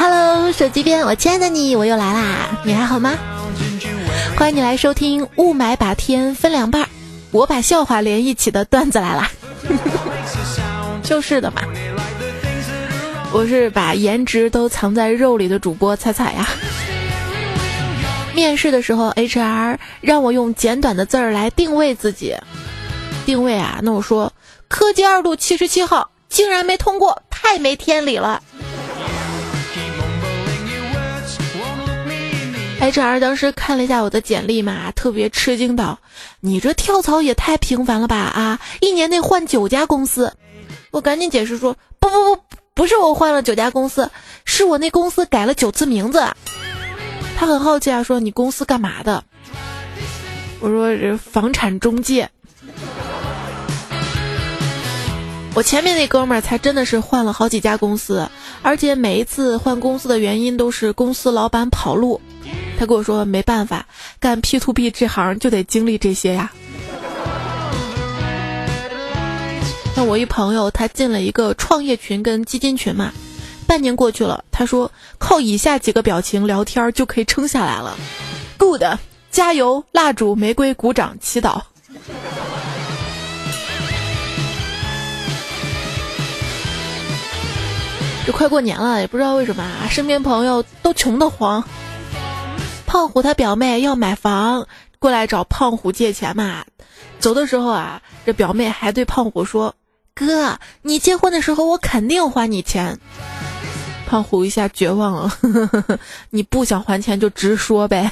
Hello，手机边我亲爱的你，我又来啦，你还好吗？欢迎你来收听雾霾把天分两半，我把笑话连一起的段子来啦。就是的嘛，我是把颜值都藏在肉里的主播彩彩呀。面试的时候，HR 让我用简短的字儿来定位自己。定位啊，那我说科技二路七十七号竟然没通过，太没天理了。HR 当时看了一下我的简历嘛，特别吃惊道：“你这跳槽也太频繁了吧啊！一年内换九家公司。”我赶紧解释说：“不不不，不是我换了九家公司，是我那公司改了九次名字。”他很好奇啊，说：“你公司干嘛的？”我说：“这房产中介。”我前面那哥们儿才真的是换了好几家公司，而且每一次换公司的原因都是公司老板跑路。他跟我说没办法，干 P to P 这行就得经历这些呀。那我一朋友，他进了一个创业群跟基金群嘛，半年过去了，他说靠以下几个表情聊天就可以撑下来了：Good，加油，蜡烛，玫瑰，鼓掌，祈祷。这快过年了，也不知道为什么啊，身边朋友都穷得慌。胖虎他表妹要买房，过来找胖虎借钱嘛。走的时候啊，这表妹还对胖虎说：“哥，你结婚的时候我肯定还你钱。”胖虎一下绝望了，呵呵呵你不想还钱就直说呗。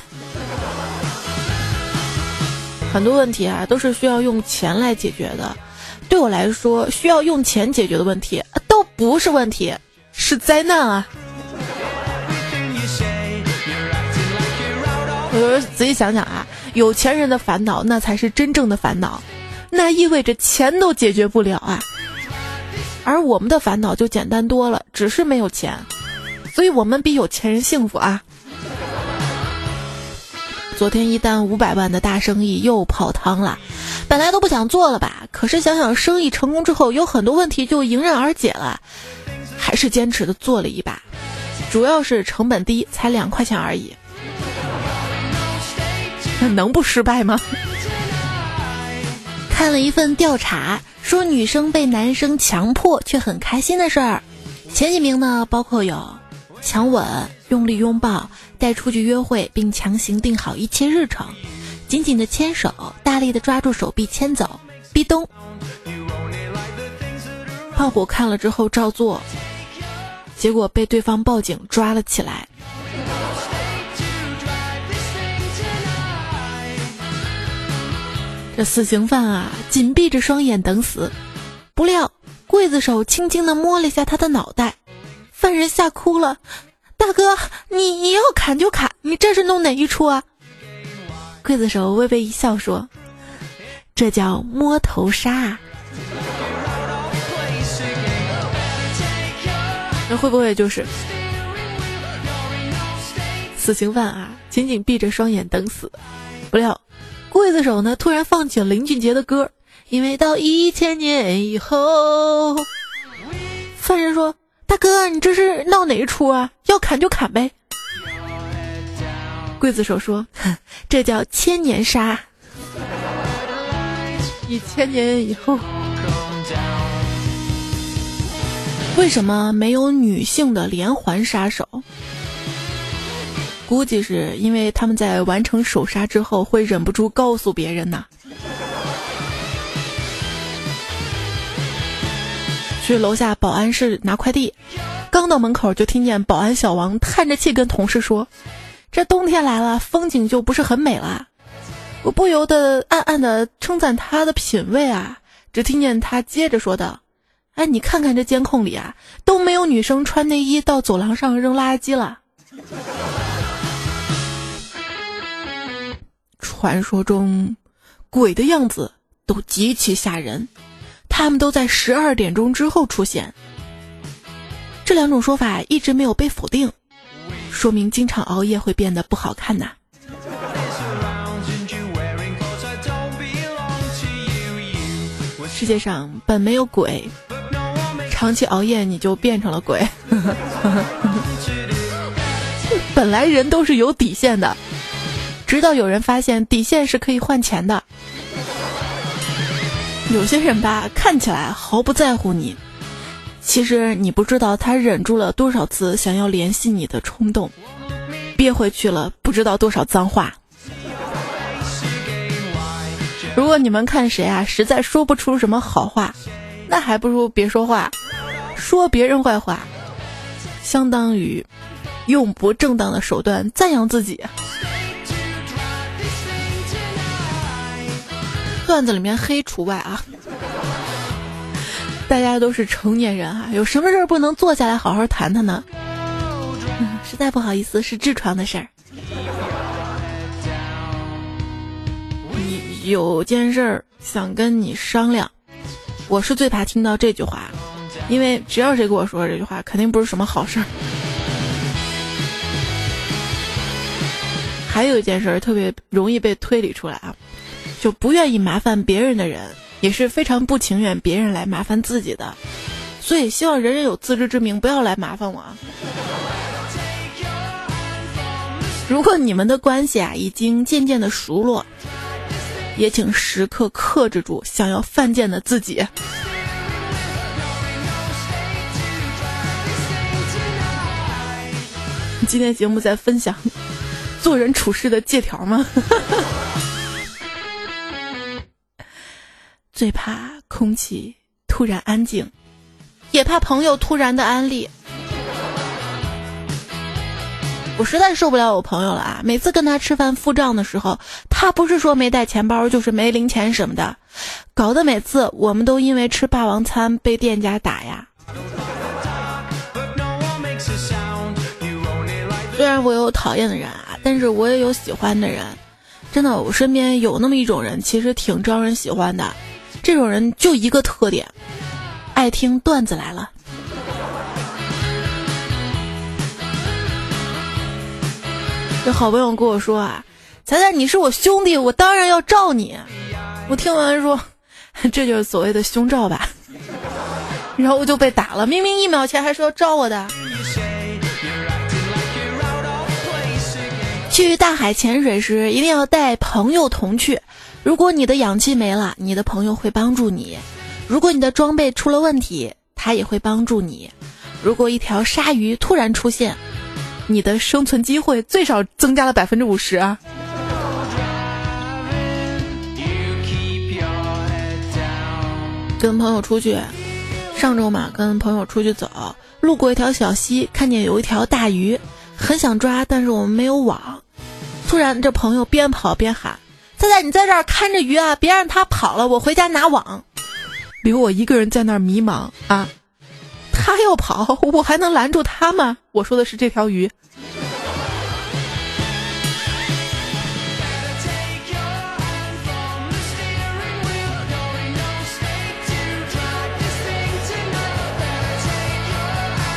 很多问题啊，都是需要用钱来解决的。对我来说，需要用钱解决的问题都不是问题。是灾难啊！我说仔细想想啊，有钱人的烦恼那才是真正的烦恼，那意味着钱都解决不了啊。而我们的烦恼就简单多了，只是没有钱，所以我们比有钱人幸福啊。昨天一单五百万的大生意又泡汤了，本来都不想做了吧，可是想想生意成功之后有很多问题就迎刃而解了。还是坚持的做了一把，主要是成本低，才两块钱而已。那 能不失败吗？看了一份调查，说女生被男生强迫却很开心的事儿，前几名呢，包括有强吻、用力拥抱、带出去约会并强行定好一切日程、紧紧的牵手、大力的抓住手臂牵走、壁咚。胖虎看了之后照做，结果被对方报警抓了起来。这死刑犯啊，紧闭着双眼等死，不料刽子手轻轻的摸了一下他的脑袋，犯人吓哭了：“大哥，你你要砍就砍，你这是弄哪一出啊？”刽子手微微一笑说：“这叫摸头杀。”那会不会就是死刑犯啊？紧紧闭着双眼等死，不料刽子手呢突然放起了林俊杰的歌，因为到一千年以后，犯人说：“大哥，你这是闹哪一出啊？要砍就砍呗。”刽子手说：“这叫千年杀，一千年以后。”为什么没有女性的连环杀手？估计是因为他们在完成手杀之后会忍不住告诉别人呐。去楼下保安室拿快递，刚到门口就听见保安小王叹着气跟同事说：“这冬天来了，风景就不是很美了。”我不由得暗暗的称赞他的品味啊。只听见他接着说道。哎，你看看这监控里啊，都没有女生穿内衣到走廊上扔垃圾了。传说中，鬼的样子都极其吓人，他们都在十二点钟之后出现。这两种说法一直没有被否定，说明经常熬夜会变得不好看呐。世界上本没有鬼。长期熬夜，你就变成了鬼。本来人都是有底线的，直到有人发现底线是可以换钱的。有些人吧，看起来毫不在乎你，其实你不知道他忍住了多少次想要联系你的冲动，憋回去了不知道多少脏话。如果你们看谁啊，实在说不出什么好话，那还不如别说话，说别人坏话，相当于用不正当的手段赞扬自己。段子里面黑除外啊！大家都是成年人啊，有什么事儿不能坐下来好好谈谈呢？实在不好意思，是痔疮的事儿。有件事儿想跟你商量，我是最怕听到这句话，因为只要谁跟我说这句话，肯定不是什么好事儿。还有一件事儿特别容易被推理出来啊，就不愿意麻烦别人的人，也是非常不情愿别人来麻烦自己的，所以希望人人有自知之明，不要来麻烦我。啊。如果你们的关系啊已经渐渐的熟络。也请时刻克制住想要犯贱的自己。今天节目在分享做人处事的借条吗？最怕空气突然安静，也怕朋友突然的安利。我实在受不了我朋友了啊！每次跟他吃饭付账的时候，他不是说没带钱包，就是没零钱什么的，搞得每次我们都因为吃霸王餐被店家打呀。虽然我有讨厌的人啊，但是我也有喜欢的人。真的，我身边有那么一种人，其实挺招人喜欢的。这种人就一个特点，爱听段子来了。这好朋友跟我说啊，彩彩你是我兄弟，我当然要罩你。我听完说，这就是所谓的胸罩吧。然后我就被打了，明明一秒前还说要罩我的。去大海潜水时一定要带朋友同去。如果你的氧气没了，你的朋友会帮助你；如果你的装备出了问题，他也会帮助你；如果一条鲨鱼突然出现。你的生存机会最少增加了百分之五十啊！跟朋友出去，上周嘛，跟朋友出去走，路过一条小溪，看见有一条大鱼，很想抓，但是我们没有网。突然，这朋友边跑边喊：“菜菜，你在这儿看着鱼啊，别让它跑了，我回家拿网。”留我一个人在那儿迷茫啊！他要跑，我还能拦住他吗？我说的是这条鱼。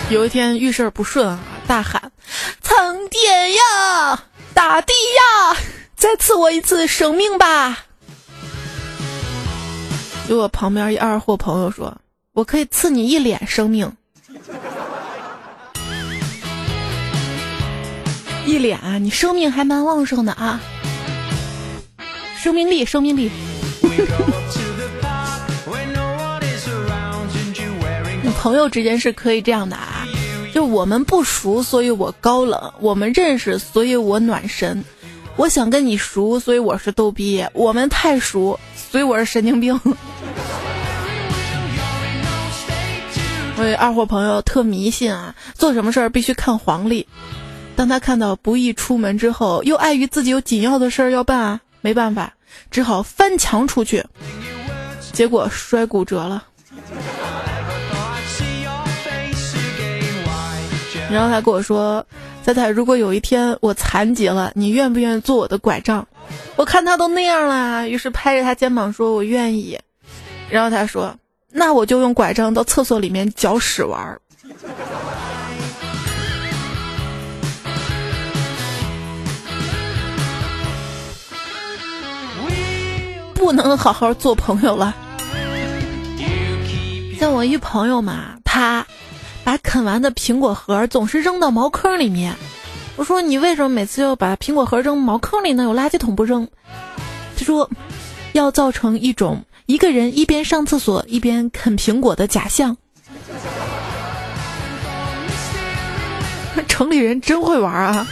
有一天遇事不顺啊，大喊：“苍天呀，大地呀，再赐我一次生命吧！”就我旁边一二货朋友说：“我可以赐你一脸生命。”一脸啊，你生命还蛮旺盛的啊，生命力，生命力。你朋友之间是可以这样的啊，就我们不熟，所以我高冷；我们认识，所以我暖身。我想跟你熟，所以我是逗逼；我们太熟，所以我是神经病。我二货朋友特迷信啊，做什么事儿必须看黄历。当他看到不宜出门之后，又碍于自己有紧要的事儿要办啊，没办法，只好翻墙出去，结果摔骨折了。然后他跟我说：“彩彩，如果有一天我残疾了，你愿不愿意做我的拐杖？”我看他都那样了，于是拍着他肩膀说：“我愿意。”然后他说：“那我就用拐杖到厕所里面搅屎玩儿。”不能好好做朋友了。像我一朋友嘛，他把啃完的苹果核总是扔到茅坑里面。我说你为什么每次要把苹果核扔茅坑里呢？有垃圾桶不扔？他说要造成一种一个人一边上厕所一边啃苹果的假象。城里人真会玩啊！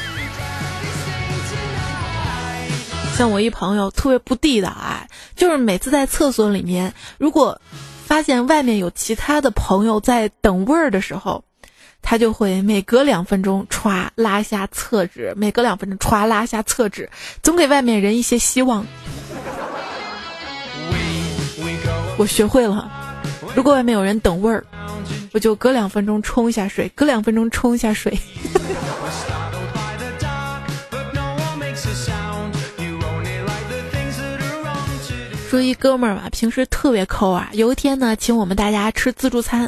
像我一朋友特别不地道啊，就是每次在厕所里面，如果发现外面有其他的朋友在等位儿的时候，他就会每隔两分钟歘拉下厕纸，每隔两分钟歘拉下厕纸，总给外面人一些希望。我学会了，如果外面有人等位儿，我就隔两分钟冲一下水，隔两分钟冲一下水。说一哥们儿吧，平时特别抠啊。有一天呢，请我们大家吃自助餐，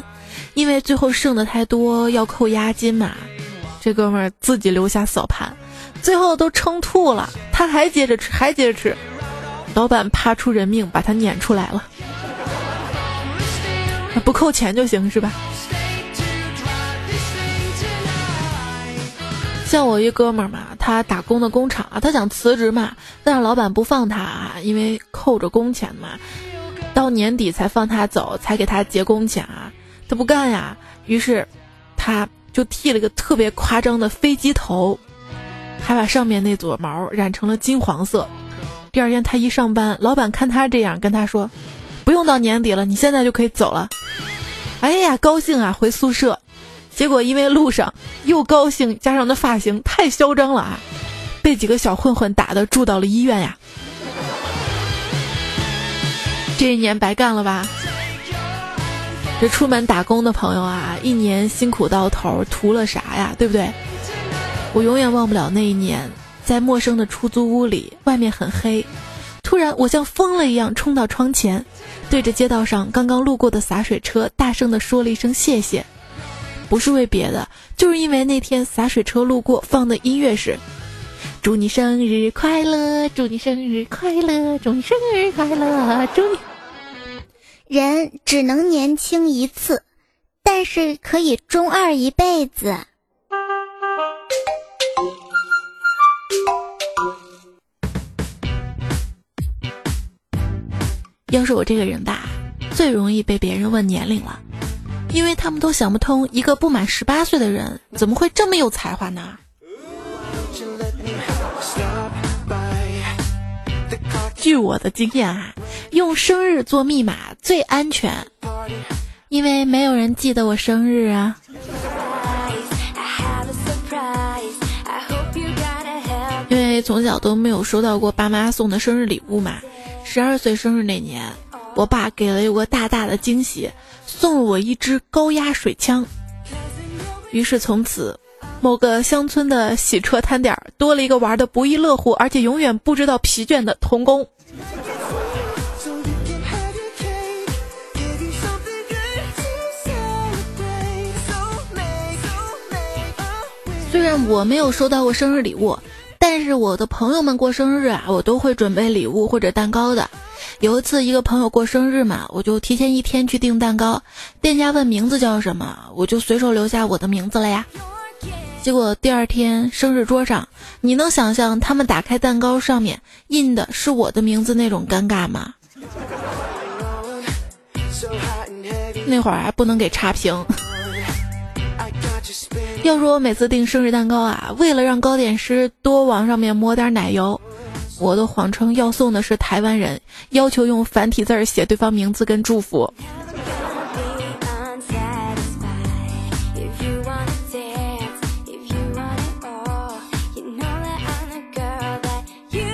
因为最后剩的太多要扣押金嘛。这哥们儿自己留下扫盘，最后都撑吐了，他还接着吃，还接着吃。老板怕出人命，把他撵出来了。不扣钱就行是吧？像我一哥们儿嘛，他打工的工厂啊，他想辞职嘛，但是老板不放他啊，因为扣着工钱嘛，到年底才放他走，才给他结工钱啊，他不干呀，于是他就剃了个特别夸张的飞机头，还把上面那撮毛染成了金黄色。第二天他一上班，老板看他这样，跟他说：“不用到年底了，你现在就可以走了。”哎呀，高兴啊，回宿舍。结果因为路上又高兴，加上那发型太嚣张了啊，被几个小混混打的住到了医院呀。这一年白干了吧？这出门打工的朋友啊，一年辛苦到头，图了啥呀？对不对？我永远忘不了那一年，在陌生的出租屋里，外面很黑，突然我像疯了一样冲到窗前，对着街道上刚刚路过的洒水车大声的说了一声谢谢。不是为别的，就是因为那天洒水车路过放的音乐是“祝你生日快乐，祝你生日快乐，祝你生日快乐，祝你”。人只能年轻一次，但是可以中二一辈子。要是我这个人吧，最容易被别人问年龄了。因为他们都想不通，一个不满十八岁的人怎么会这么有才华呢？据我的经验啊，用生日做密码最安全，因为没有人记得我生日啊。因为从小都没有收到过爸妈送的生日礼物嘛，十二岁生日那年，我爸给了有个大大的惊喜。送了我一支高压水枪，于是从此，某个乡村的洗车摊点儿多了一个玩的不亦乐乎，而且永远不知道疲倦的童工。虽然我没有收到过生日礼物，但是我的朋友们过生日啊，我都会准备礼物或者蛋糕的。有一次，一个朋友过生日嘛，我就提前一天去订蛋糕。店家问名字叫什么，我就随手留下我的名字了呀。结果第二天生日桌上，你能想象他们打开蛋糕上面印的是我的名字那种尴尬吗？那会儿还不能给差评。要说我每次订生日蛋糕啊，为了让糕点师多往上面抹点奶油。我都谎称要送的是台湾人，要求用繁体字写对方名字跟祝福。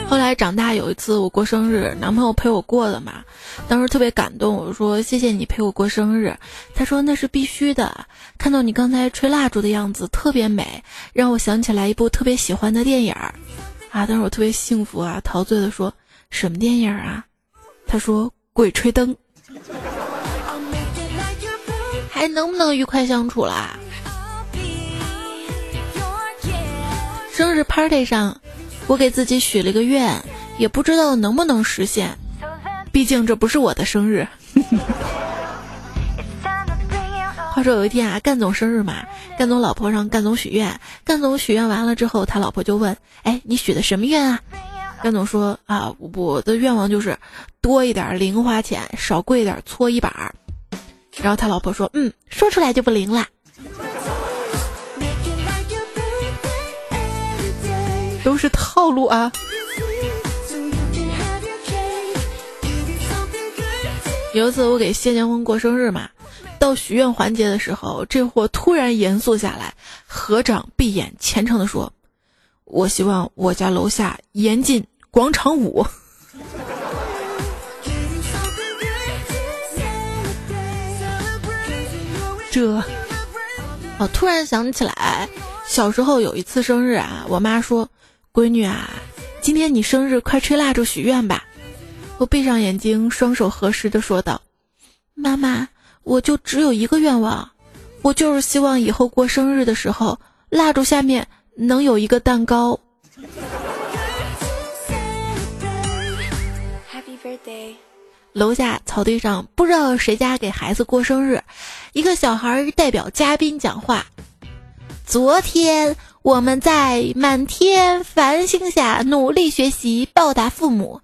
后来长大有一次我过生日，男朋友陪我过的嘛，当时特别感动，我说谢谢你陪我过生日。他说那是必须的，看到你刚才吹蜡烛的样子特别美，让我想起来一部特别喜欢的电影儿。啊！当时我特别幸福啊，陶醉的说：“什么电影啊？”他说：“《鬼吹灯》。”还能不能愉快相处啦？生日 party 上，我给自己许了个愿，也不知道能不能实现，毕竟这不是我的生日。话说有一天啊，干总生日嘛，干总老婆让干总许愿，干总许愿完了之后，他老婆就问：“哎，你许的什么愿啊？”干总说：“啊，我的愿望就是多一点零花钱，少跪点搓衣板。”然后他老婆说：“嗯，说出来就不灵了。”都是套路啊！有一次我给谢霆锋过生日嘛，到许愿环节的时候，这货突然严肃下来，合掌闭眼，虔诚的说：“我希望我家楼下严禁广场舞。”这，我突然想起来，小时候有一次生日啊，我妈说。闺女啊，今天你生日，快吹蜡烛许愿吧！我闭上眼睛，双手合十的说道：“妈妈，我就只有一个愿望，我就是希望以后过生日的时候，蜡烛下面能有一个蛋糕。”楼下草地上，不知道谁家给孩子过生日，一个小孩代表嘉宾讲话。昨天。我们在满天繁星下努力学习，报答父母。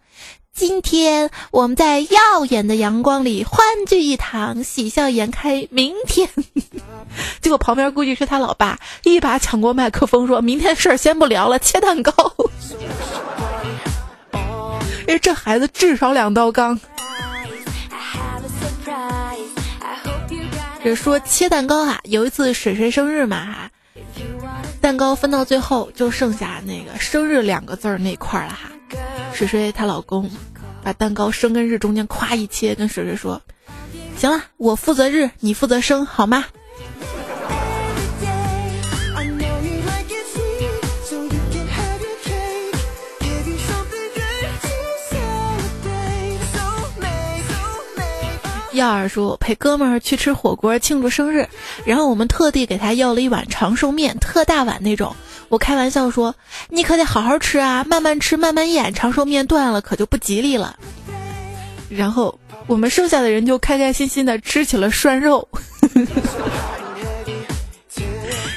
今天我们在耀眼的阳光里欢聚一堂，喜笑颜开。明天，结果旁边估计是他老爸，一把抢过麦克风，说明天事儿先不聊了，切蛋糕。哎，这孩子至少两道杠。这说切蛋糕啊，有一次水水生日嘛哈。蛋糕分到最后就剩下那个生日两个字儿那块了哈，水水她老公把蛋糕生跟日中间咵一切，跟水水说：“行了，我负责日，你负责生，好吗？”耀儿说陪哥们儿去吃火锅庆祝生日，然后我们特地给他要了一碗长寿面，特大碗那种。我开玩笑说：“你可得好好吃啊，慢慢吃，慢慢咽，长寿面断了可就不吉利了。”然后我们剩下的人就开开心心的吃起了涮肉。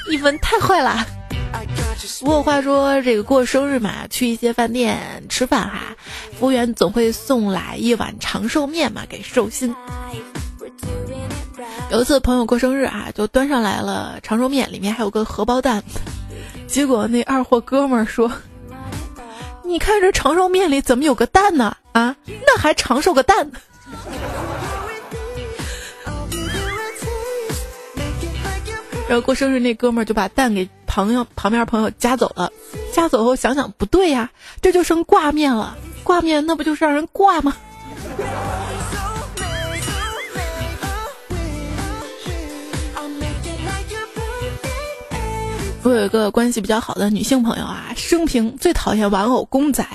一分太坏了。不过话说，这个过生日嘛，去一些饭店吃饭哈，服务员总会送来一碗长寿面嘛，给寿星。有一次朋友过生日啊，就端上来了长寿面，里面还有个荷包蛋。结果那二货哥们儿说：“你看这长寿面里怎么有个蛋呢？啊，那还长寿个蛋？” 然后过生日那哥们儿就把蛋给朋友旁边朋友夹走了，夹走后想想不对呀，这就剩挂面了，挂面那不就是让人挂吗？我有一个关系比较好的女性朋友啊，生平最讨厌玩偶公仔，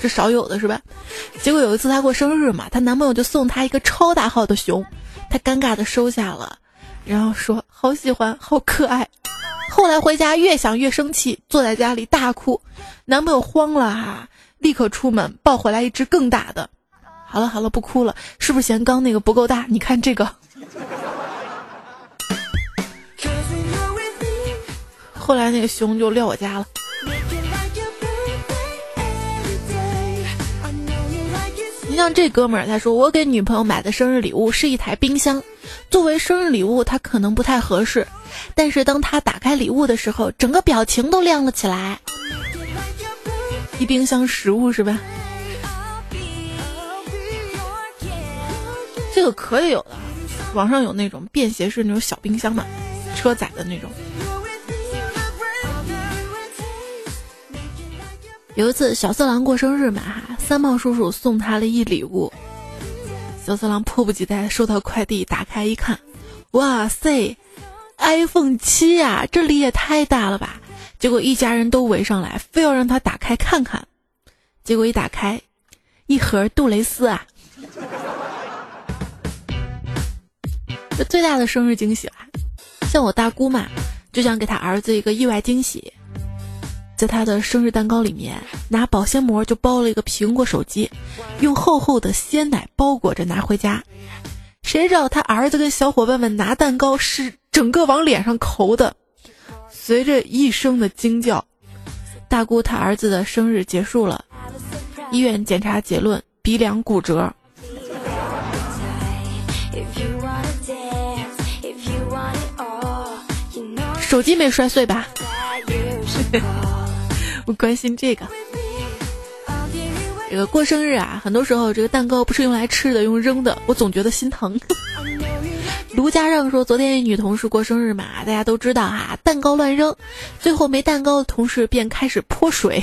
是少有的是吧？结果有一次她过生日嘛，她男朋友就送她一个超大号的熊，她尴尬的收下了。然后说好喜欢，好可爱。后来回家越想越生气，坐在家里大哭。男朋友慌了哈，立刻出门抱回来一只更大的。好了好了，不哭了，是不是嫌刚那个不够大？你看这个。后来那个熊就撂我家了。你像这哥们儿，他说我给女朋友买的生日礼物是一台冰箱。作为生日礼物，它可能不太合适，但是当他打开礼物的时候，整个表情都亮了起来。一冰箱食物是吧？这个可以有的，网上有那种便携式那种小冰箱嘛，车载的那种。有一次小色狼过生日嘛，哈，三胖叔叔送他了一礼物。小色狼迫不及待收到快递，打开一看，哇塞，iPhone 七呀，这里也太大了吧！结果一家人都围上来，非要让他打开看看。结果一打开，一盒杜蕾斯啊！这最大的生日惊喜了。像我大姑嘛，就想给他儿子一个意外惊喜。在他的生日蛋糕里面，拿保鲜膜就包了一个苹果手机，用厚厚的鲜奶包裹着拿回家。谁知道他儿子跟小伙伴们拿蛋糕是整个往脸上抠的。随着一声的惊叫，大姑他儿子的生日结束了，医院检查结论鼻梁骨折。手机没摔碎吧？不关心这个。这个过生日啊，很多时候这个蛋糕不是用来吃的，用扔的，我总觉得心疼。卢家让说，昨天一女同事过生日嘛，大家都知道哈，蛋糕乱扔，最后没蛋糕的同事便开始泼水，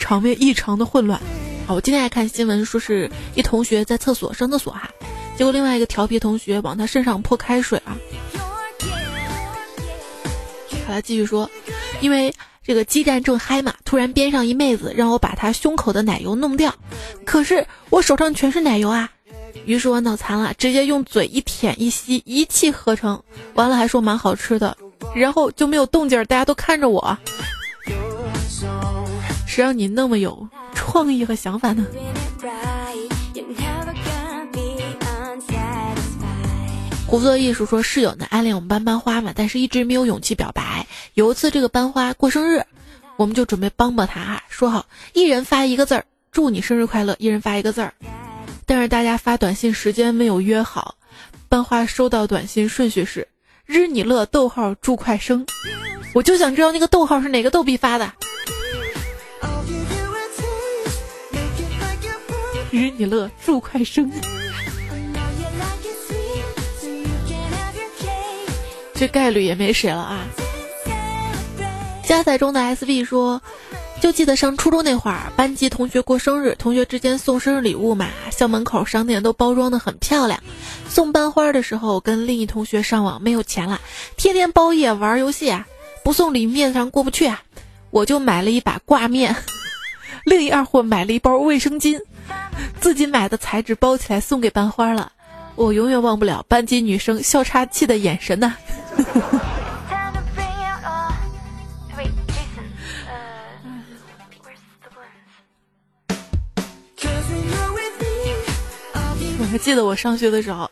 场面异常的混乱。好，我今天还看新闻，说是一同学在厕所上厕所哈，结果另外一个调皮同学往他身上泼开水啊。好了，继续说，因为。这个激战正嗨嘛，突然边上一妹子让我把她胸口的奶油弄掉，可是我手上全是奶油啊，于是我脑残了，直接用嘴一舔一吸，一气呵成，完了还说蛮好吃的，然后就没有动静，大家都看着我，谁让你那么有创意和想法呢？胡作艺术说室友呢暗恋我们班班花嘛，但是一直没有勇气表白。有一次这个班花过生日，我们就准备帮帮他哈，说好一人发一个字儿，祝你生日快乐，一人发一个字儿。但是大家发短信时间没有约好，班花收到短信顺序是日你乐逗号祝快生，我就想知道那个逗号是哪个逗比发的。日你乐祝快生。这概率也没谁了啊！加载中的 SB 说，就记得上初中那会儿，班级同学过生日，同学之间送生日礼物嘛，校门口商店都包装的很漂亮。送班花的时候，跟另一同学上网没有钱了，天天包夜玩游戏啊，不送礼面子上过不去啊，我就买了一把挂面，另一二货买了一包卫生巾，自己买的材质包起来送给班花了。我永远忘不了班级女生笑岔气的眼神呐。我还记得我上学的时候，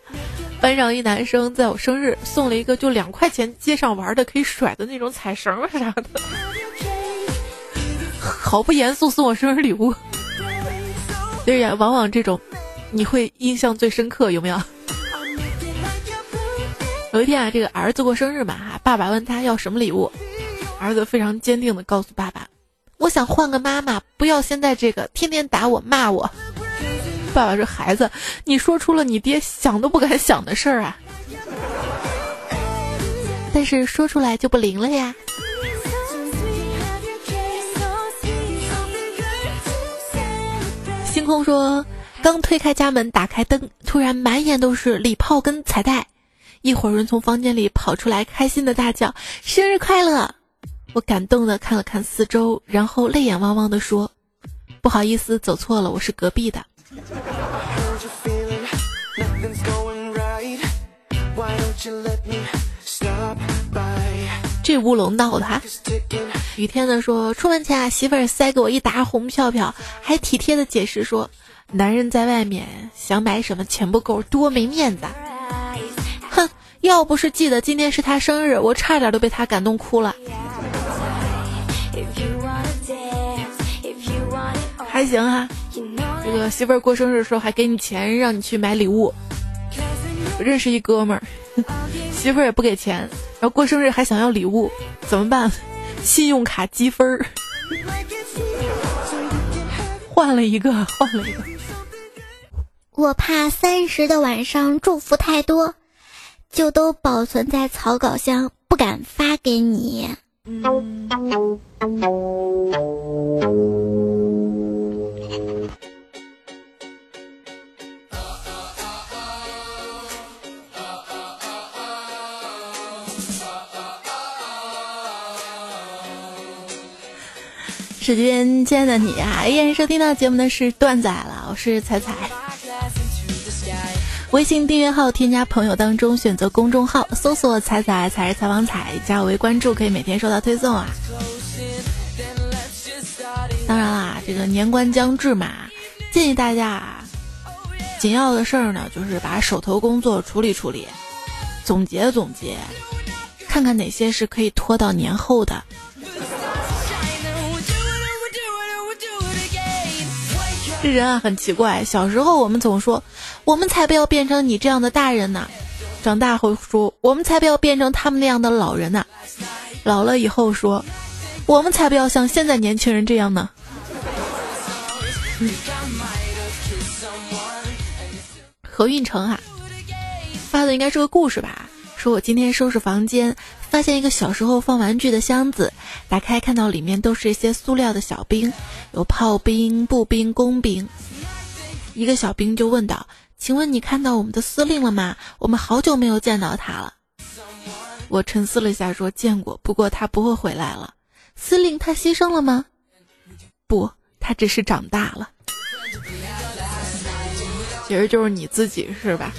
班上一男生在我生日送了一个就两块钱街上玩的可以甩的那种彩绳啥的，毫不严肃送我生日礼物。对呀，往往这种你会印象最深刻，有没有？有一天啊，这个儿子过生日嘛，哈，爸爸问他要什么礼物，儿子非常坚定的告诉爸爸：“我想换个妈妈，不要现在这个天天打我骂我。”爸爸说：“孩子，你说出了你爹想都不敢想的事儿啊，但是说出来就不灵了呀。”星空说：“刚推开家门，打开灯，突然满眼都是礼炮跟彩带。”一伙人从房间里跑出来，开心的大叫：“生日快乐！”我感动的看了看四周，然后泪眼汪汪的说：“不好意思，走错了，我是隔壁的。”这乌龙闹的哈！雨天的说：“出门前啊，媳妇儿塞给我一沓红票票，还体贴的解释说，男人在外面想买什么钱不够，多没面子。”哼，要不是记得今天是他生日，我差点都被他感动哭了。还行哈，这个媳妇儿过生日的时候还给你钱，让你去买礼物。我认识一哥们儿，媳妇儿也不给钱，然后过生日还想要礼物，怎么办？信用卡积分儿，换了一个，换了一个。我怕三十的晚上祝福太多。就都保存在草稿箱，不敢发给你。时间间的你啊，依然收听到节目的是段仔了，我是彩彩。微信订阅号添加朋友当中，选择公众号搜索“彩彩彩是采访彩”，加我为关注，可以每天收到推送啊。当然啦，这个年关将至嘛，建议大家啊，紧要的事儿呢，就是把手头工作处理处理，总结总结，看看哪些是可以拖到年后的。这人啊很奇怪，小时候我们总说，我们才不要变成你这样的大人呢；长大后说，我们才不要变成他们那样的老人呢；老了以后说，我们才不要像现在年轻人这样呢。何运成啊，发的应该是个故事吧？说我今天收拾房间。发现一个小时候放玩具的箱子，打开看到里面都是一些塑料的小兵，有炮兵、步兵、工兵。一个小兵就问道：“请问你看到我们的司令了吗？我们好久没有见到他了。”我沉思了一下，说：“见过，不过他不会回来了。”司令他牺牲了吗？不，他只是长大了。其实就是你自己，是吧？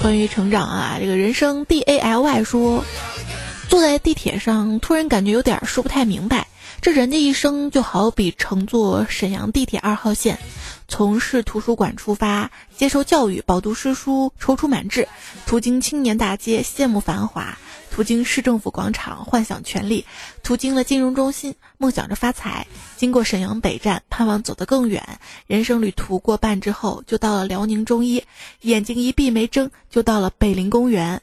关于成长啊，这个人生 D A L Y 说，坐在地铁上，突然感觉有点说不太明白。这人的一生就好比乘坐沈阳地铁二号线，从市图书馆出发，接受教育，饱读诗书，踌躇满志，途经青年大街，羡慕繁华。途经市政府广场，幻想权力；途经了金融中心，梦想着发财；经过沈阳北站，盼望走得更远。人生旅途过半之后，就到了辽宁中医。眼睛一闭没睁，就到了北陵公园。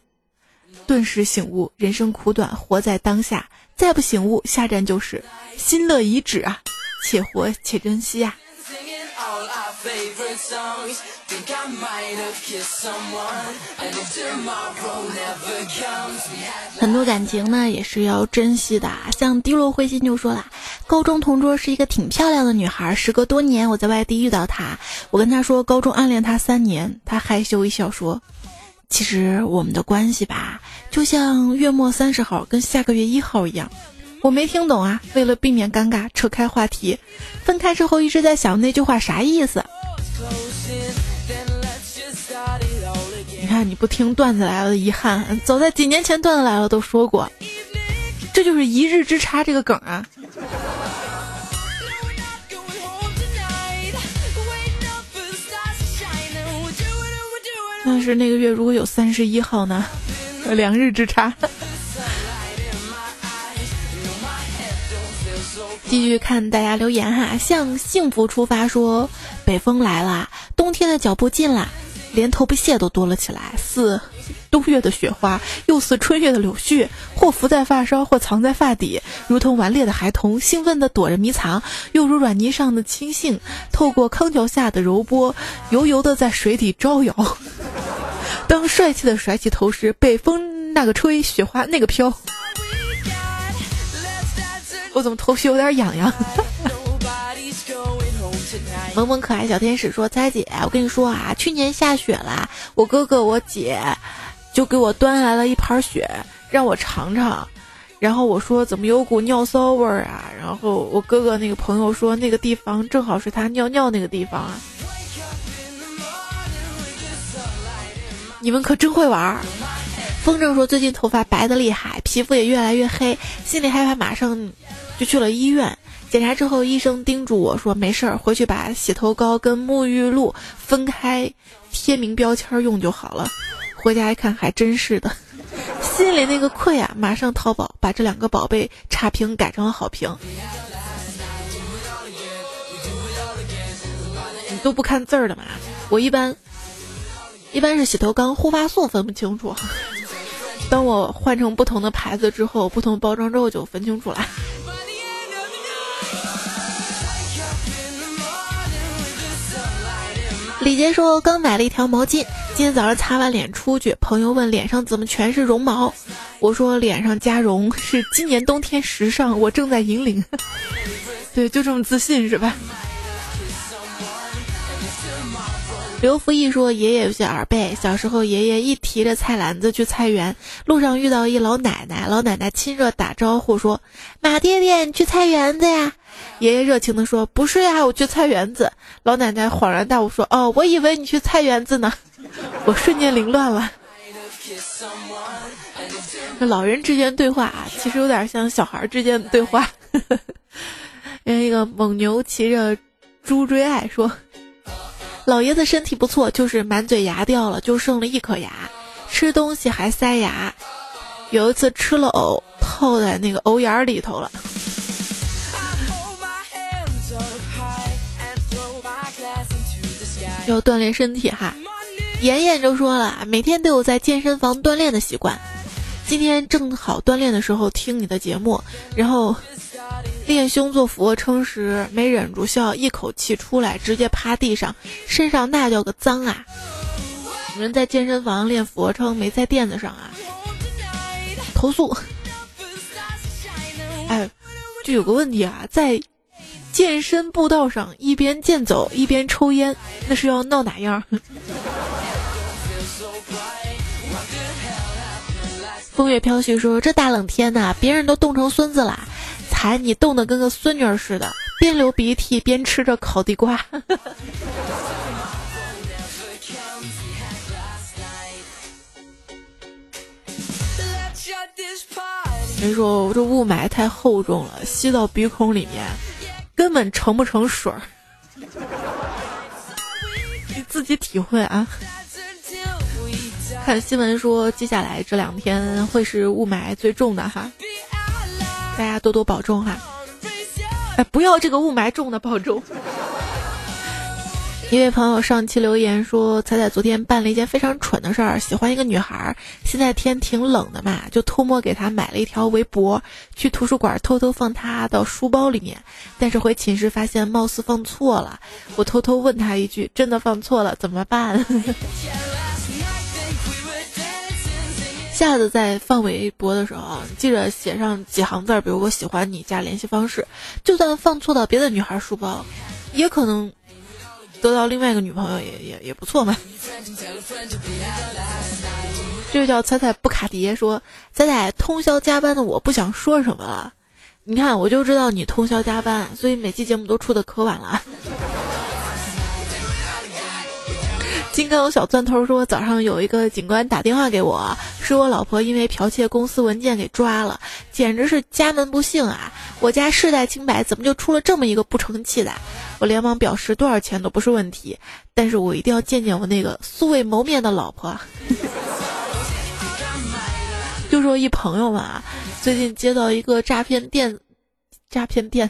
顿时醒悟，人生苦短，活在当下。再不醒悟，下站就是新乐遗址啊！且活且珍惜啊！很多感情呢也是要珍惜的，像低落灰心就说了，高中同桌是一个挺漂亮的女孩，时隔多年我在外地遇到她，我跟她说高中暗恋她三年，她害羞一笑说，其实我们的关系吧，就像月末三十号跟下个月一号一样，我没听懂啊，为了避免尴尬，扯开话题，分开之后一直在想那句话啥意思。你看你不听段子来了的遗憾，早在几年前段子来了都说过，这就是一日之差这个梗啊。但是那个月如果有三十一号呢？两日之差。继续看大家留言哈，向幸福出发说，北风来了，冬天的脚步近了。连头皮屑都多了起来，似冬月的雪花，又似春月的柳絮，或浮在发梢，或藏在发底，如同顽劣的孩童，兴奋地躲着迷藏，又如软泥上的青荇，透过康桥下的柔波，油油的在水底招摇。当帅气的甩起头时，被风那个吹，雪花那个飘。我怎么头皮有点痒痒？萌萌可爱小天使说：“猜姐，我跟你说啊，去年下雪了，我哥哥我姐就给我端来了一盘雪，让我尝尝。然后我说怎么有股尿骚味儿啊？然后我哥哥那个朋友说那个地方正好是他尿尿那个地方啊。你们可真会玩儿。”风筝说：“最近头发白的厉害，皮肤也越来越黑，心里害怕，马上就去了医院。”检查之后，医生叮嘱我说：“没事儿，回去把洗头膏跟沐浴露分开贴明标签用就好了。”回家一看，还真是的，心里那个愧啊！马上淘宝把这两个宝贝差评改成了好评。你都不看字儿的吗？我一般一般是洗头膏、护发素分不清楚。当我换成不同的牌子之后，不同包装之后就分清楚了。李杰说：“刚买了一条毛巾，今天早上擦完脸出去，朋友问脸上怎么全是绒毛，我说脸上加绒是今年冬天时尚，我正在引领。对，就这么自信是吧？”刘福义说：“爷爷有些耳背，小时候爷爷一提着菜篮子去菜园，路上遇到一老奶奶，老奶奶亲热打招呼说：‘马爹爹，你去菜园子呀？’”爷爷热情地说：“不是呀，我去菜园子。”老奶奶恍然大悟说：“哦，我以为你去菜园子呢。”我瞬间凌乱了。这老人之间对话啊，其实有点像小孩之间的对话。因 为一个蒙牛骑着猪追爱说：“老爷子身体不错，就是满嘴牙掉了，就剩了一颗牙，吃东西还塞牙。有一次吃了藕，套在那个藕眼里头了。要锻炼身体哈，妍妍就说了，每天都有在健身房锻炼的习惯。今天正好锻炼的时候听你的节目，然后练胸做俯卧撑时没忍住笑，一口气出来，直接趴地上，身上那叫个脏啊！有人在健身房练俯卧撑没在垫子上啊？投诉！哎，就有个问题啊，在健身步道上一边健走一边抽烟，那是要闹哪样？风月飘絮说：“这大冷天的，别人都冻成孙子啦，才你冻得跟个孙女儿似的，边流鼻涕边吃着烤地瓜。人说我这雾霾太厚重了，吸到鼻孔里面，根本成不成水儿。你自己体会啊。看新闻说，接下来这两天会是雾霾最重的哈，大家多多保重哈。哎，不要这个雾霾重的保重。一位朋友上期留言说，彩彩昨天办了一件非常蠢的事儿，喜欢一个女孩，现在天挺冷的嘛，就偷摸给她买了一条围脖，去图书馆偷偷放她到书包里面，但是回寝室发现貌似放错了，我偷偷问她一句，真的放错了怎么办？下次在放微博的时候啊，记着写上几行字，比如我喜欢你加联系方式。就算放错到别的女孩书包，也可能得到另外一个女朋友，也也也不错嘛。这个叫彩彩布卡迪说：“彩彩通宵加班的我不想说什么了，你看我就知道你通宵加班，所以每期节目都出的可晚了。”金刚小钻头说：“早上有一个警官打电话给我，说我老婆因为剽窃公司文件给抓了，简直是家门不幸啊！我家世代清白，怎么就出了这么一个不成器的？”我连忙表示多少钱都不是问题，但是我一定要见见我那个素未谋面的老婆。就说一朋友嘛，最近接到一个诈骗电、诈骗电、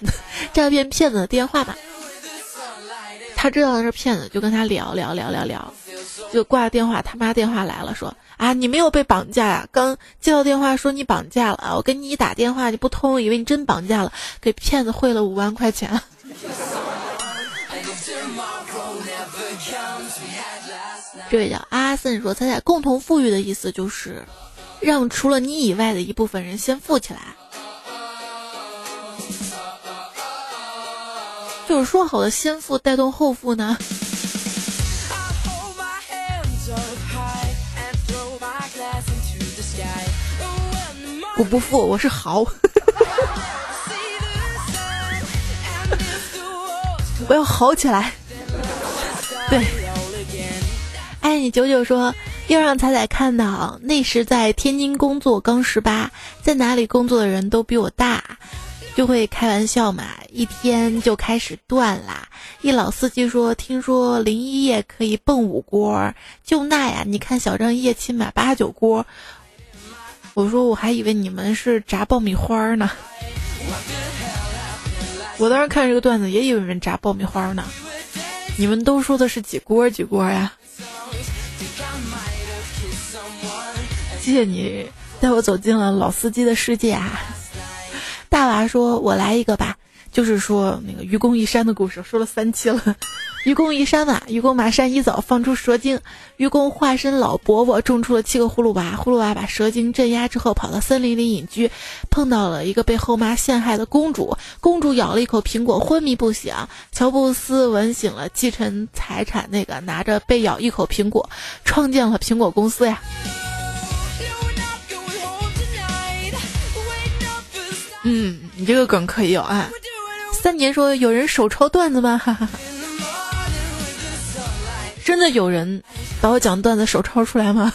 诈骗骗子的电话嘛。他知道他是骗子，就跟他聊聊聊聊聊，就挂了电话。他妈电话来了，说啊，你没有被绑架呀？刚接到电话说你绑架了，我给你一打电话你不通，以为你真绑架了，给骗子汇了五万块钱。这位叫阿森说：“猜猜共同富裕的意思就是，让除了你以外的一部分人先富起来。”就是说好的先富带动后富呢？我不富，我是豪。我要好起来。对，爱你九九说要让彩彩看到，那时在天津工作，刚十八，在哪里工作的人都比我大。就会开玩笑嘛，一天就开始断啦。一老司机说：“听说零一夜可以蹦五锅，就那呀。”你看小张一夜起买八九锅。我说我还以为你们是炸爆米花呢。我当时看这个段子也以为你们炸爆米花呢。你们都说的是几锅几锅呀？谢谢你带我走进了老司机的世界啊！大娃说：“我来一个吧，就是说那个愚公移山的故事，说了三期了。愚公移山嘛，愚公马山一早放出蛇精，愚公化身老伯伯，种出了七个葫芦娃。葫芦娃把蛇精镇压之后，跑到森林里隐居，碰到了一个被后妈陷害的公主。公主咬了一口苹果，昏迷不醒。乔布斯闻醒了继承财产那个，拿着被咬一口苹果，创建了苹果公司呀。”嗯，你这个梗可以有啊。三年说有人手抄段子吗？哈哈哈。真的有人把我讲段子手抄出来吗？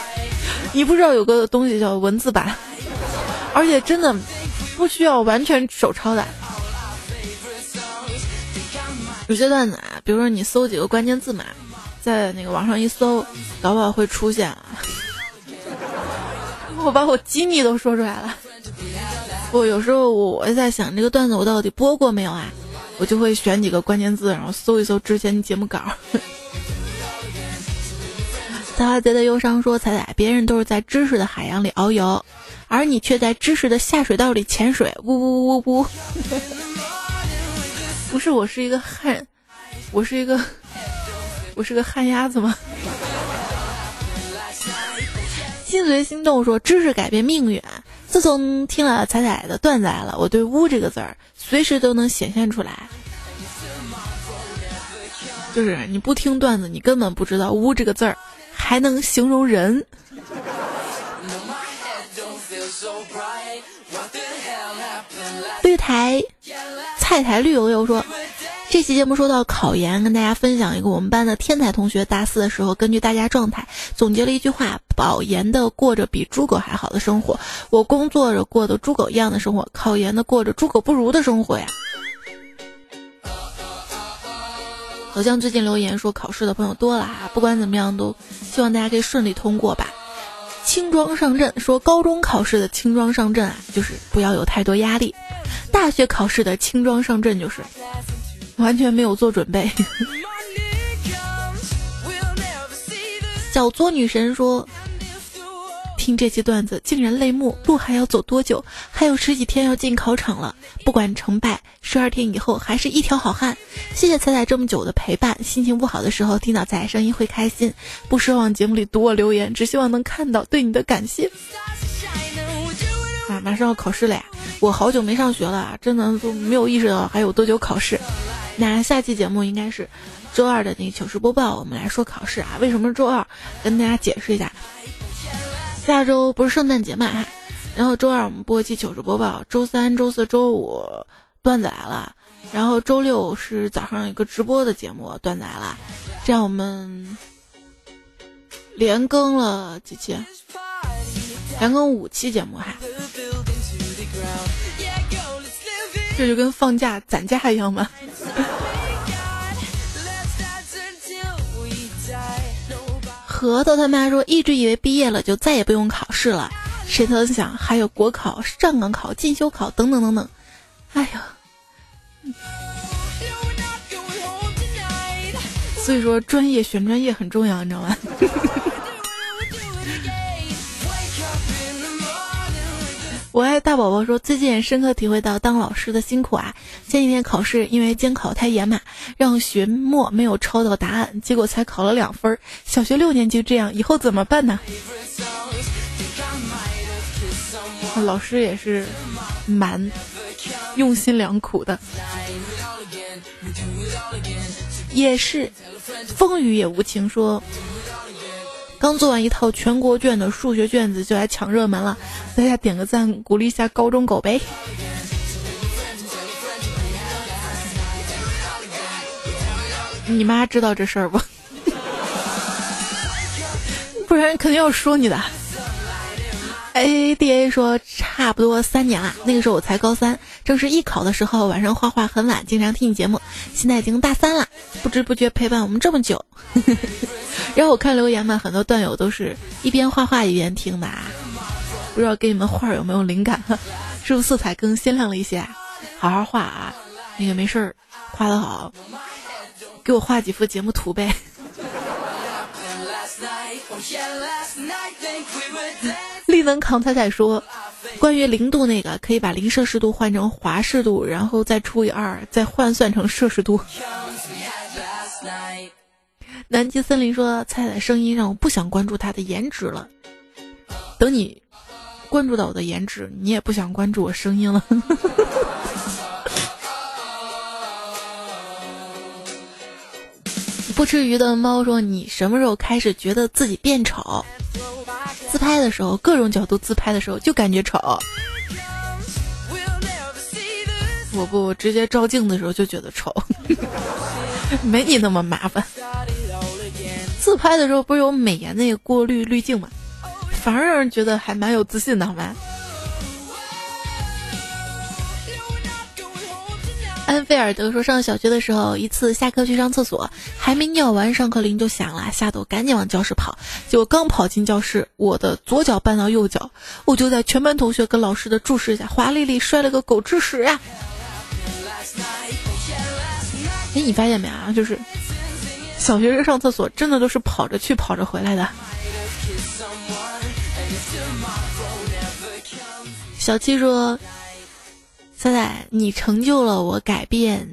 你不知道有个东西叫文字版，而且真的不需要完全手抄的。有些段子啊，比如说你搜几个关键字嘛，在那个网上一搜，搞不好会出现啊。我把我机密都说出来了。我有时候我我在想这个段子我到底播过没有啊？我就会选几个关键字，然后搜一搜之前节目稿。大花贼的忧伤说：“彩彩，别人都是在知识的海洋里遨游，而你却在知识的下水道里潜水。”呜呜呜呜呜！不是，我是一个旱，我是一个，我是个旱鸭子吗？心随心动说：“知识改变命运。”自从听了彩彩的段子来了，我对“污”这个字儿随时都能显现出来。就是你不听段子，你根本不知道“污”这个字儿还能形容人。绿台菜台绿油油说。这期节目说到考研，跟大家分享一个我们班的天才同学，大四的时候根据大家状态总结了一句话：保研的过着比猪狗还好的生活，我工作着过的猪狗一样的生活，考研的过着猪狗不如的生活呀。好像最近留言说考试的朋友多了啊，不管怎么样都希望大家可以顺利通过吧。轻装上阵说高中考试的轻装上阵啊，就是不要有太多压力；大学考试的轻装上阵就是。完全没有做准备。小作女神说：“听这期段子竟然泪目，路还要走多久？还有十几天要进考场了，不管成败，十二天以后还是一条好汉。谢谢彩彩这么久的陪伴，心情不好的时候听到彩彩声音会开心。不奢望节目里读我留言，只希望能看到对你的感谢。”啊，马上要考试了呀！我好久没上学了，真的都没有意识到还有多久考试。那下期节目应该是周二的那个糗事播报，我们来说考试啊。为什么是周二？跟大家解释一下，下周不是圣诞节嘛？然后周二我们播一期糗事播报，周三、周四周五段子来了，然后周六是早上一个直播的节目，段子来了。这样我们连更了几期？连更五期节目哈。这就跟放假攒假一样吗？核桃他妈说，一直以为毕业了就再也不用考试了，谁曾想还有国考、上岗考、进修考等等等等。哎呀，所以说专业选专业很重要，你知道吗？我爱大宝宝说，最近深刻体会到当老师的辛苦啊！前几天考试，因为监考太严嘛，让学末没有抄到答案，结果才考了两分。小学六年级这样，以后怎么办呢？老师也是蛮用心良苦的，也是风雨也无情说。刚做完一套全国卷的数学卷子，就来抢热门了，大家点个赞，鼓励一下高中狗呗。你妈知道这事儿不？不然肯定要说你的。A D A 说差不多三年了，那个时候我才高三，正是艺考的时候，晚上画画很晚，经常听你节目。现在已经大三了，不知不觉陪伴我们这么久。然后我看留言嘛，很多段友都是一边画画一边听的啊，不知道给你们画有没有灵感？是不是色彩更鲜亮了一些？好好画啊，那个没事儿，画的好，给我画几幅节目图呗。力能扛彩彩说，关于零度那个，可以把零摄氏度换成华氏度，然后再除以二，再换算成摄氏度。南极森林说，彩彩声音让我不想关注他的颜值了。等你关注到我的颜值，你也不想关注我声音了。不吃鱼的猫说：“你什么时候开始觉得自己变丑？自拍的时候，各种角度自拍的时候就感觉丑。我不，我直接照镜子的时候就觉得丑，没你那么麻烦。自拍的时候不是有美颜那个过滤滤镜吗？反而让人觉得还蛮有自信的，好吗？”安菲尔德说，上小学的时候，一次下课去上厕所，还没尿完，上课铃就响了，吓得我赶紧往教室跑。结果刚跑进教室，我的左脚绊到右脚，我就在全班同学跟老师的注视下，华丽丽摔了个狗吃屎呀！哎，你发现没啊？就是小学生上厕所真的都是跑着去，跑着回来的。小七说。仔仔，你成就了我改变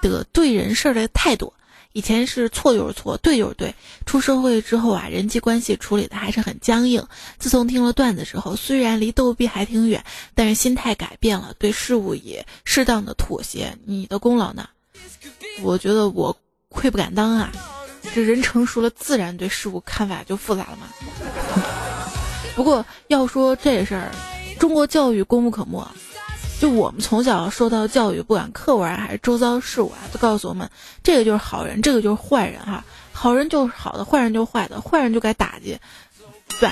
的对人事的态度。以前是错就是错，对就是对。出社会之后啊，人际关系处理的还是很僵硬。自从听了段子之后，虽然离逗逼还挺远，但是心态改变了，对事物也适当的妥协。你的功劳呢？我觉得我愧不敢当啊。这人成熟了，自然对事物看法就复杂了嘛。不过要说这事儿，中国教育功不可没。就我们从小受到教育，不管课文还是周遭事物啊，都告诉我们，这个就是好人，这个就是坏人哈。好人就是好的，坏人就是坏的，坏人就该打击。对，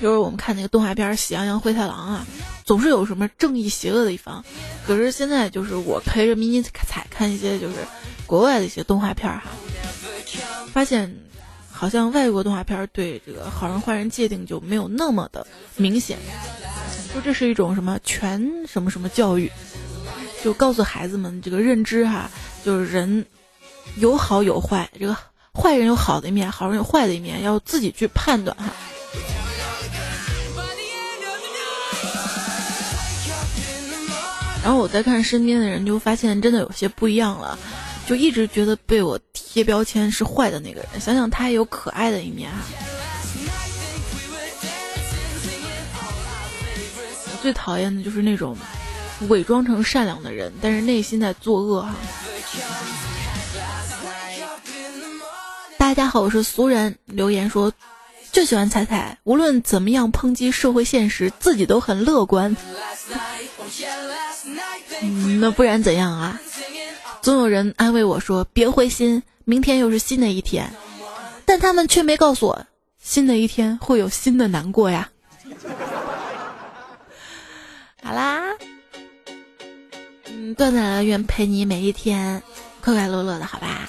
就是我们看那个动画片《喜羊羊灰太狼》啊，总是有什么正义邪恶的一方。可是现在就是我陪着迷你彩看一些就是国外的一些动画片哈，发现好像外国动画片对这个好人坏人界定就没有那么的明显。说这是一种什么全什么什么教育，就告诉孩子们这个认知哈，就是人有好有坏，这个坏人有好的一面，好人有坏的一面，要自己去判断哈。然后我再看身边的人，就发现真的有些不一样了，就一直觉得被我贴标签是坏的那个人，想想他也有可爱的一面哈。最讨厌的就是那种伪装成善良的人，但是内心在作恶哈。大家好，我是俗人。留言说就喜欢彩彩，无论怎么样抨击社会现实，自己都很乐观。嗯那不然怎样啊？总有人安慰我说别灰心，明天又是新的一天。但他们却没告诉我，新的一天会有新的难过呀。好啦，嗯，段子来了，愿陪你每一天快快乐乐的，好吧？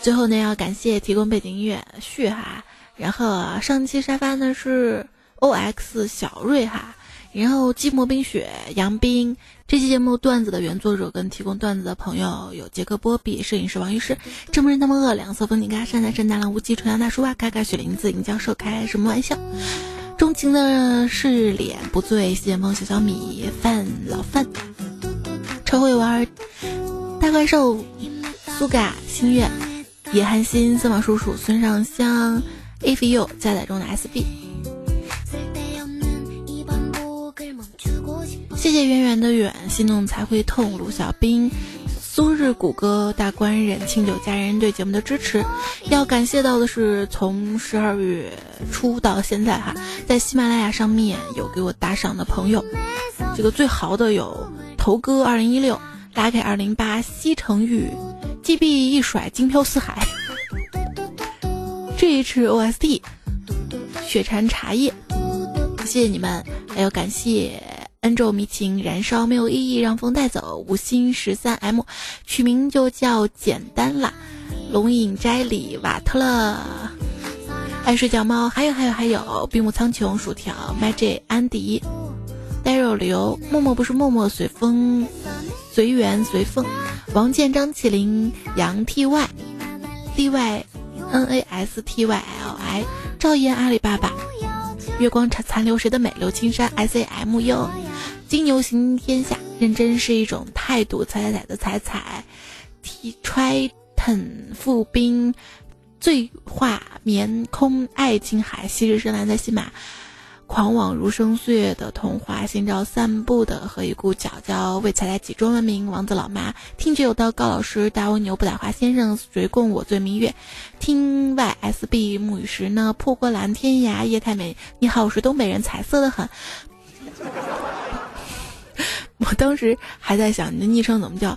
最后呢，要感谢提供背景音乐旭哈，然后上期沙发呢是 O X 小瑞哈，然后寂寞冰雪杨冰。这期节目段子的原作者跟提供段子的朋友有杰克波比，摄影师王医师，这不是那么饿，两色风景嘎，山在山大浪无忌，纯阳大叔啊，嘎嘎雪林子，尹教授开什么玩笑？钟情的是脸不醉，谢梦小小米饭老范，超会玩大怪兽苏嘎星月野寒心司马叔叔孙尚香 A V U 加载中的 S B，谢谢圆圆的远，心动才会痛，卢小兵。苏日谷歌大官人清酒佳人对节目的支持，要感谢到的是从十二月初到现在哈，在喜马拉雅上面有给我打赏的朋友，这个最豪的有头哥二零一六、拉 k 二零八、西城玉、G B 一甩金飘四海、这一次 O S T、雪蝉茶叶，谢谢你们，还要感谢。恩咒迷情燃烧没有意义，让风带走。五星十三 M，取名就叫简单啦。龙影斋里瓦特勒，爱睡觉猫，还有还有还有，闭目苍穹薯条，Magic 安迪，呆肉流，默默不是默默，随风。随缘随风，王健张起灵，杨 TY，DYNASTYLI，赵岩阿里巴巴，月光残残留谁的美？刘青山 SAMU。金牛行天下，认真是一种态度。踩踩踩的踩踩，T Triton 步兵，醉画眠空，爱青海，昔日深蓝在西马，狂妄如生岁月的童话，心照散步的和一股皎皎，为彩彩几中文名，王子老妈，听觉有道高老师，大蜗牛不打花先生，谁共我醉明月？听 YSB 沐雨时呢，破过蓝天涯，夜太美。你好，我是东北人，彩色的很。我当时还在想你的昵称怎么叫，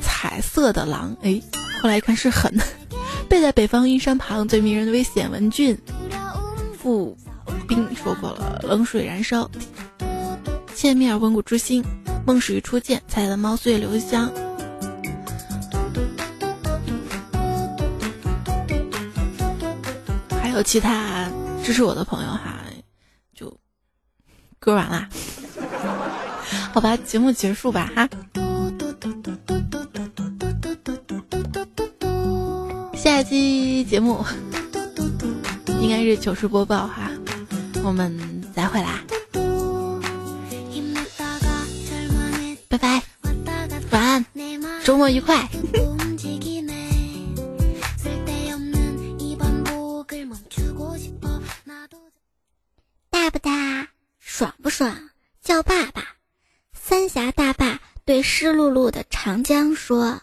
彩色的狼哎，后来一看是狠，背在北方阴山旁最迷人的危险文俊，冰说过了冷水燃烧，千面温故知新，梦始于初见，采的猫岁月留香。还有其他支持我的朋友哈，就歌完啦，好吧，节目结束吧哈。下期节目应该是糗事播报哈，我们再会啦，拜拜，晚安，周末愉快。大不大，爽不爽？叫爸爸。三峡大坝对湿漉漉的长江说。